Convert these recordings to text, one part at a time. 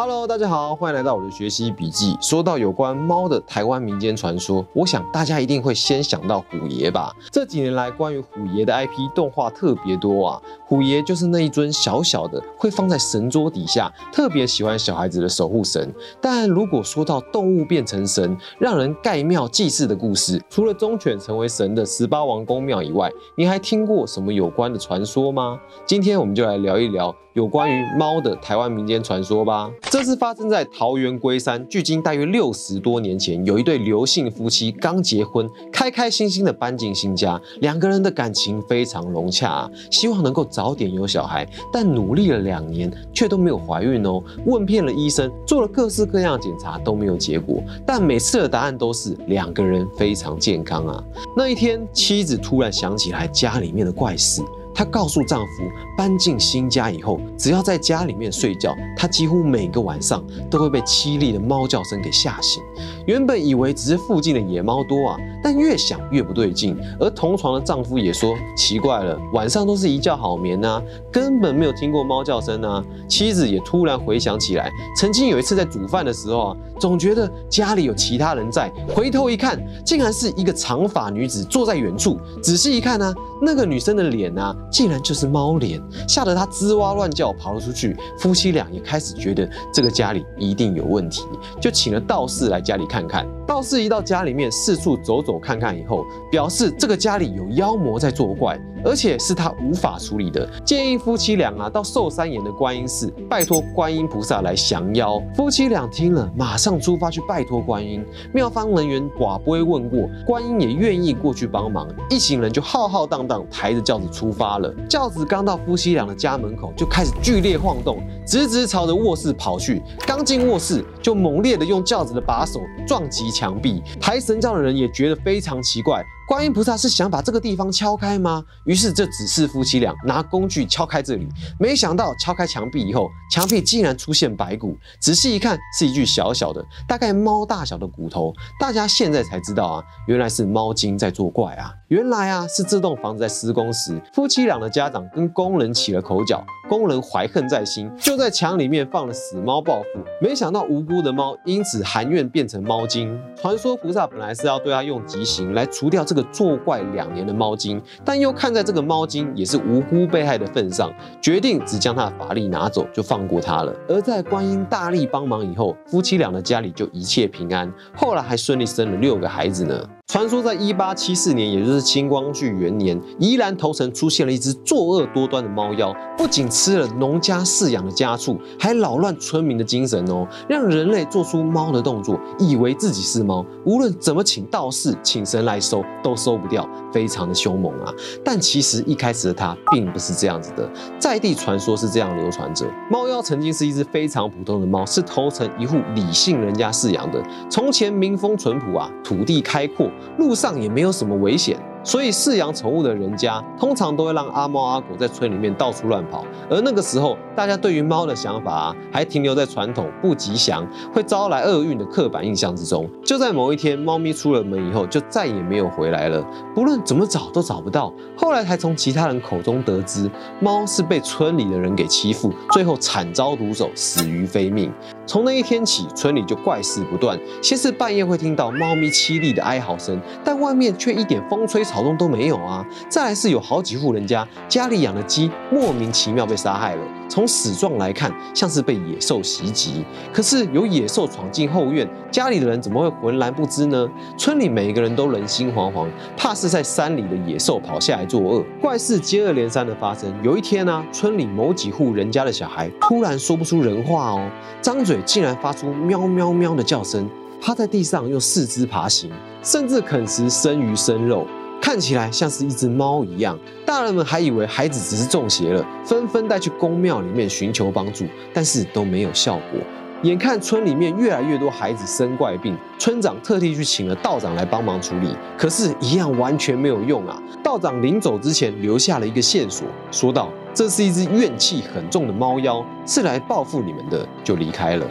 Hello，大家好，欢迎来到我的学习笔记。说到有关猫的台湾民间传说，我想大家一定会先想到虎爷吧。这几年来，关于虎爷的 IP 动画特别多啊。虎爷就是那一尊小小的，会放在神桌底下，特别喜欢小孩子的守护神。但如果说到动物变成神，让人盖庙祭祀的故事，除了忠犬成为神的十八王公庙以外，你还听过什么有关的传说吗？今天我们就来聊一聊。有关于猫的台湾民间传说吧。这是发生在桃园龟山，距今大约六十多年前，有一对刘姓夫妻刚结婚，开开心心的搬进新家，两个人的感情非常融洽，希望能够早点有小孩，但努力了两年却都没有怀孕哦。问遍了医生，做了各式各样的检查都没有结果，但每次的答案都是两个人非常健康啊。那一天，妻子突然想起来家里面的怪事。她告诉丈夫，搬进新家以后，只要在家里面睡觉，她几乎每个晚上都会被凄厉的猫叫声给吓醒。原本以为只是附近的野猫多啊，但越想越不对劲。而同床的丈夫也说，奇怪了，晚上都是一觉好眠啊，根本没有听过猫叫声啊。妻子也突然回想起来，曾经有一次在煮饭的时候啊，总觉得家里有其他人在，回头一看，竟然是一个长发女子坐在远处。仔细一看呢，那个女生的脸啊。竟然就是猫脸，吓得他吱哇乱叫，跑了出去。夫妻俩也开始觉得这个家里一定有问题，就请了道士来家里看看。道士一到家里面四处走走看看以后，表示这个家里有妖魔在作怪，而且是他无法处理的，建议夫妻俩啊到寿山岩的观音寺拜托观音菩萨来降妖。夫妻俩听了，马上出发去拜托观音。庙方人员寡不会问过，观音也愿意过去帮忙，一行人就浩浩荡荡抬着轿子出发了。轿子刚到夫妻俩的家门口，就开始剧烈晃动，直直朝着卧室跑去。刚进卧室，就猛烈的用轿子的把手撞击。墙壁抬神轿的人也觉得非常奇怪。观音菩萨是想把这个地方敲开吗？于是这只是夫妻俩拿工具敲开这里。没想到敲开墙壁以后，墙壁竟然出现白骨。仔细一看，是一具小小的、大概猫大小的骨头。大家现在才知道啊，原来是猫精在作怪啊！原来啊，是这栋房子在施工时，夫妻俩的家长跟工人起了口角，工人怀恨在心，就在墙里面放了死猫报复。没想到无辜的猫因此含怨变成猫精。传说菩萨本来是要对他用极刑来除掉这个。作怪两年的猫精，但又看在这个猫精也是无辜被害的份上，决定只将他的法力拿走，就放过他了。而在观音大力帮忙以后，夫妻俩的家里就一切平安，后来还顺利生了六个孩子呢。传说在一八七四年，也就是清光绪元年，宜兰头城出现了一只作恶多端的猫妖，不仅吃了农家饲养的家畜，还扰乱村民的精神哦，让人类做出猫的动作，以为自己是猫，无论怎么请道士、请神来收，都收不掉，非常的凶猛啊。但其实一开始的它并不是这样子的，在地传说是这样流传着：猫妖曾经是一只非常普通的猫，是头城一户李姓人家饲养的。从前民风淳朴啊，土地开阔。路上也没有什么危险。所以饲养宠物的人家，通常都会让阿猫阿狗在村里面到处乱跑。而那个时候，大家对于猫的想法，还停留在传统不吉祥、会招来厄运的刻板印象之中。就在某一天，猫咪出了门以后，就再也没有回来了。不论怎么找都找不到。后来才从其他人口中得知，猫是被村里的人给欺负，最后惨遭毒手，死于非命。从那一天起，村里就怪事不断。先是半夜会听到猫咪凄厉的哀嚎声，但外面却一点风吹。草动都没有啊！再来是有好几户人家家里养的鸡莫名其妙被杀害了，从死状来看像是被野兽袭击。可是有野兽闯进后院，家里的人怎么会浑然不知呢？村里每个人都人心惶惶，怕是在山里的野兽跑下来作恶。怪事接二连三的发生。有一天呢，村里某几户人家的小孩突然说不出人话哦，张嘴竟然发出喵喵喵的叫声，趴在地上用四肢爬行，甚至啃食生鱼生肉。看起来像是一只猫一样，大人们还以为孩子只是中邪了，纷纷带去公庙里面寻求帮助，但是都没有效果。眼看村里面越来越多孩子生怪病，村长特地去请了道长来帮忙处理，可是，一样完全没有用啊！道长临走之前留下了一个线索，说道：“这是一只怨气很重的猫妖，是来报复你们的。”就离开了。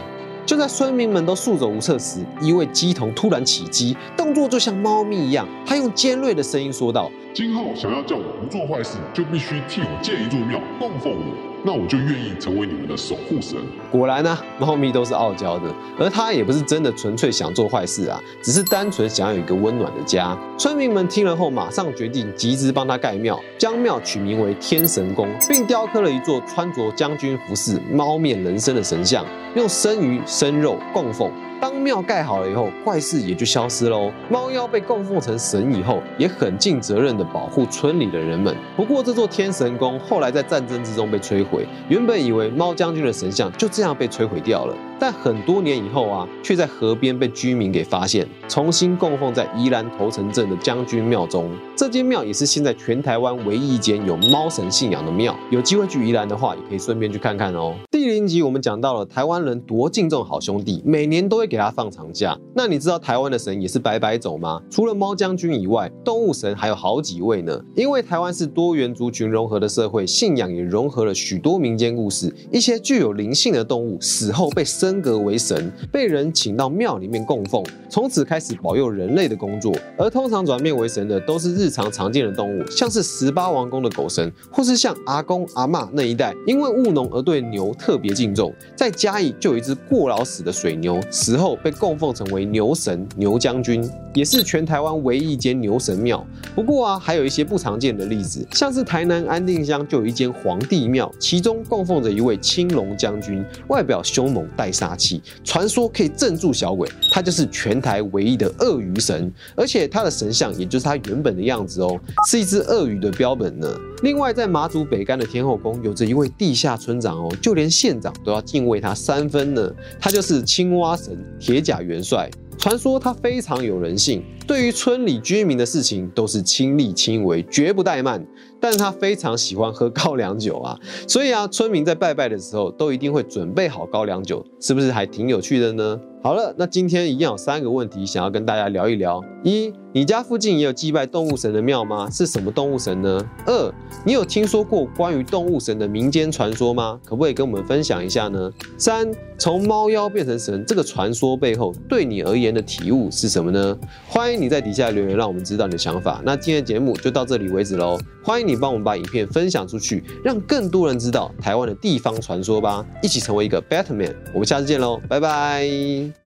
就在村民们都束手无策时，一位鸡童突然起鸡，动作就像猫咪一样。他用尖锐的声音说道：“今后想要叫我不做坏事，就必须替我建一座庙供奉我，那我就愿意成为你们的守护神。果然呢、猫咪都是傲娇的，而它也不是真的纯粹想做坏事啊，只是单纯想要有一个温暖的家。村民们听了后，马上决定集资帮他盖庙，将庙取名为天神宫，并雕刻了一座穿着将军服饰、猫面人身的神像，用生鱼、生肉供奉。当庙盖好了以后，怪事也就消失喽。猫妖被供奉成神以后，也很尽责任地保护村里的人们。不过，这座天神宫后来在战争之中被摧毁，原本以为猫将军的神像就这样被摧毁掉了。但很多年以后啊，却在河边被居民给发现，重新供奉在宜兰头城镇的将军庙中。这间庙也是现在全台湾唯一一间有猫神信仰的庙。有机会去宜兰的话，也可以顺便去看看哦。集我们讲到了台湾人多敬重好兄弟，每年都会给他放长假。那你知道台湾的神也是白白走吗？除了猫将军以外，动物神还有好几位呢。因为台湾是多元族群融合的社会，信仰也融合了许多民间故事。一些具有灵性的动物死后被升格为神，被人请到庙里面供奉，从此开始保佑人类的工作。而通常转变为神的都是日常常见的动物，像是十八王宫的狗神，或是像阿公阿嬷那一代，因为务农而对牛特别敬重。在嘉义就有一只过劳死的水牛，死后被供奉成为牛神牛将军，也是全台湾唯一一间牛神庙。不过啊，还有一些不常见的例子，像是台南安定乡就有一间皇帝庙，其中供奉着一位青龙将军，外表凶猛带杀气，传说可以镇住小鬼，他就是全台唯一的鳄鱼神，而且他的神像也就是他原本的样子哦，是一只鳄鱼的标本呢。另外，在马祖北干的天后宫，有着一位地下村长哦，就连县长都要敬畏他三分呢。他就是青蛙神铁甲元帅。传说他非常有人性，对于村里居民的事情都是亲力亲为，绝不怠慢。但是他非常喜欢喝高粱酒啊，所以啊，村民在拜拜的时候都一定会准备好高粱酒，是不是还挺有趣的呢？好了，那今天一样有三个问题想要跟大家聊一聊：一，你家附近也有祭拜动物神的庙吗？是什么动物神呢？二，你有听说过关于动物神的民间传说吗？可不可以跟我们分享一下呢？三，从猫妖变成神这个传说背后，对你而言的体悟是什么呢？欢迎你在底下留言，让我们知道你的想法。那今天的节目就到这里为止喽，欢迎你帮我们把影片分享出去，让更多人知道台湾的地方传说吧，一起成为一个 Better Man。我们下次见喽，拜拜。